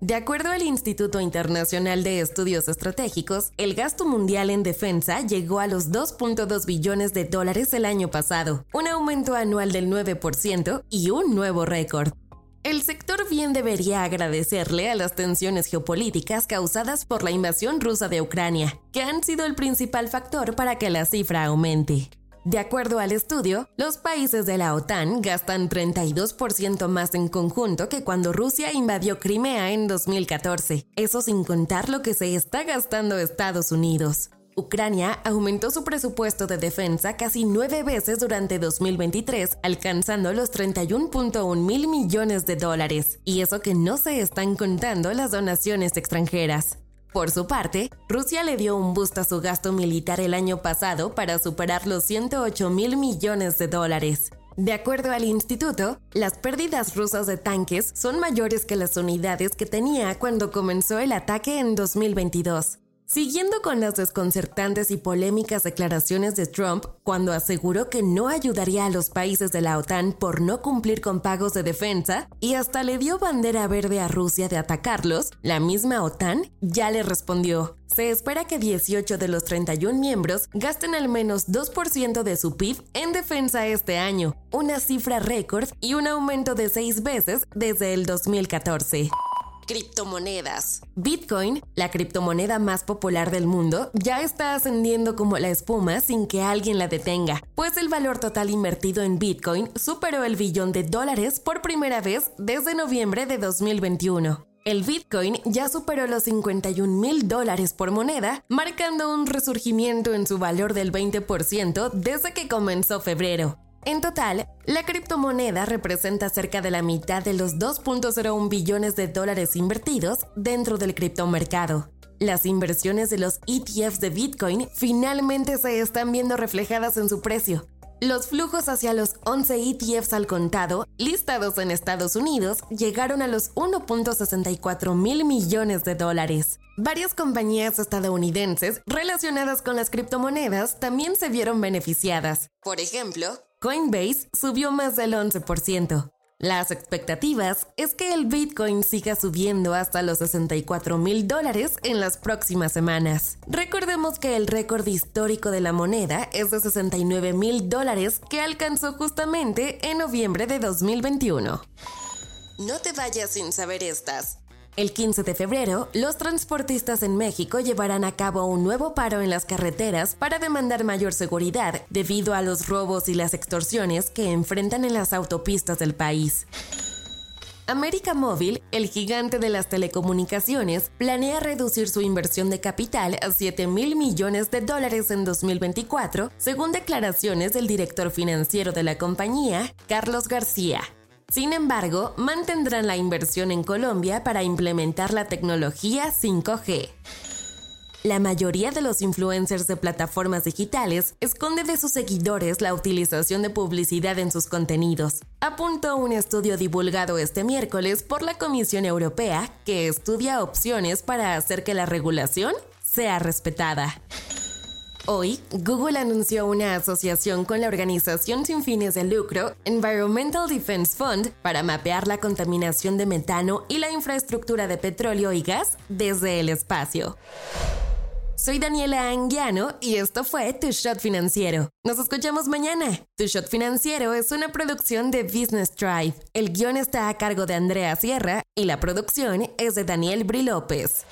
De acuerdo al Instituto Internacional de Estudios Estratégicos, el gasto mundial en defensa llegó a los 2.2 billones de dólares el año pasado, un aumento anual del 9% y un nuevo récord. El sector bien debería agradecerle a las tensiones geopolíticas causadas por la invasión rusa de Ucrania, que han sido el principal factor para que la cifra aumente. De acuerdo al estudio, los países de la OTAN gastan 32% más en conjunto que cuando Rusia invadió Crimea en 2014, eso sin contar lo que se está gastando Estados Unidos. Ucrania aumentó su presupuesto de defensa casi nueve veces durante 2023, alcanzando los 31.1 mil millones de dólares, y eso que no se están contando las donaciones extranjeras. Por su parte, Rusia le dio un boost a su gasto militar el año pasado para superar los 108 mil millones de dólares. De acuerdo al instituto, las pérdidas rusas de tanques son mayores que las unidades que tenía cuando comenzó el ataque en 2022. Siguiendo con las desconcertantes y polémicas declaraciones de Trump cuando aseguró que no ayudaría a los países de la OTAN por no cumplir con pagos de defensa y hasta le dio bandera verde a Rusia de atacarlos, la misma OTAN ya le respondió. Se espera que 18 de los 31 miembros gasten al menos 2% de su PIB en defensa este año, una cifra récord y un aumento de seis veces desde el 2014 criptomonedas. Bitcoin, la criptomoneda más popular del mundo, ya está ascendiendo como la espuma sin que alguien la detenga, pues el valor total invertido en Bitcoin superó el billón de dólares por primera vez desde noviembre de 2021. El Bitcoin ya superó los 51 mil dólares por moneda, marcando un resurgimiento en su valor del 20% desde que comenzó febrero. En total, la criptomoneda representa cerca de la mitad de los 2.01 billones de dólares invertidos dentro del criptomercado. Las inversiones de los ETFs de Bitcoin finalmente se están viendo reflejadas en su precio. Los flujos hacia los 11 ETFs al contado, listados en Estados Unidos, llegaron a los 1.64 mil millones de dólares. Varias compañías estadounidenses relacionadas con las criptomonedas también se vieron beneficiadas. Por ejemplo, Coinbase subió más del 11%. Las expectativas es que el Bitcoin siga subiendo hasta los 64 mil dólares en las próximas semanas. Recordemos que el récord histórico de la moneda es de 69 mil dólares que alcanzó justamente en noviembre de 2021. No te vayas sin saber estas. El 15 de febrero, los transportistas en México llevarán a cabo un nuevo paro en las carreteras para demandar mayor seguridad debido a los robos y las extorsiones que enfrentan en las autopistas del país. América Móvil, el gigante de las telecomunicaciones, planea reducir su inversión de capital a 7 mil millones de dólares en 2024, según declaraciones del director financiero de la compañía, Carlos García. Sin embargo, mantendrán la inversión en Colombia para implementar la tecnología 5G. La mayoría de los influencers de plataformas digitales esconde de sus seguidores la utilización de publicidad en sus contenidos, apuntó un estudio divulgado este miércoles por la Comisión Europea que estudia opciones para hacer que la regulación sea respetada. Hoy, Google anunció una asociación con la organización sin fines de lucro Environmental Defense Fund para mapear la contaminación de metano y la infraestructura de petróleo y gas desde el espacio. Soy Daniela Anguiano y esto fue Tu Shot Financiero. Nos escuchamos mañana. Tu Shot Financiero es una producción de Business Drive. El guion está a cargo de Andrea Sierra y la producción es de Daniel Bri López.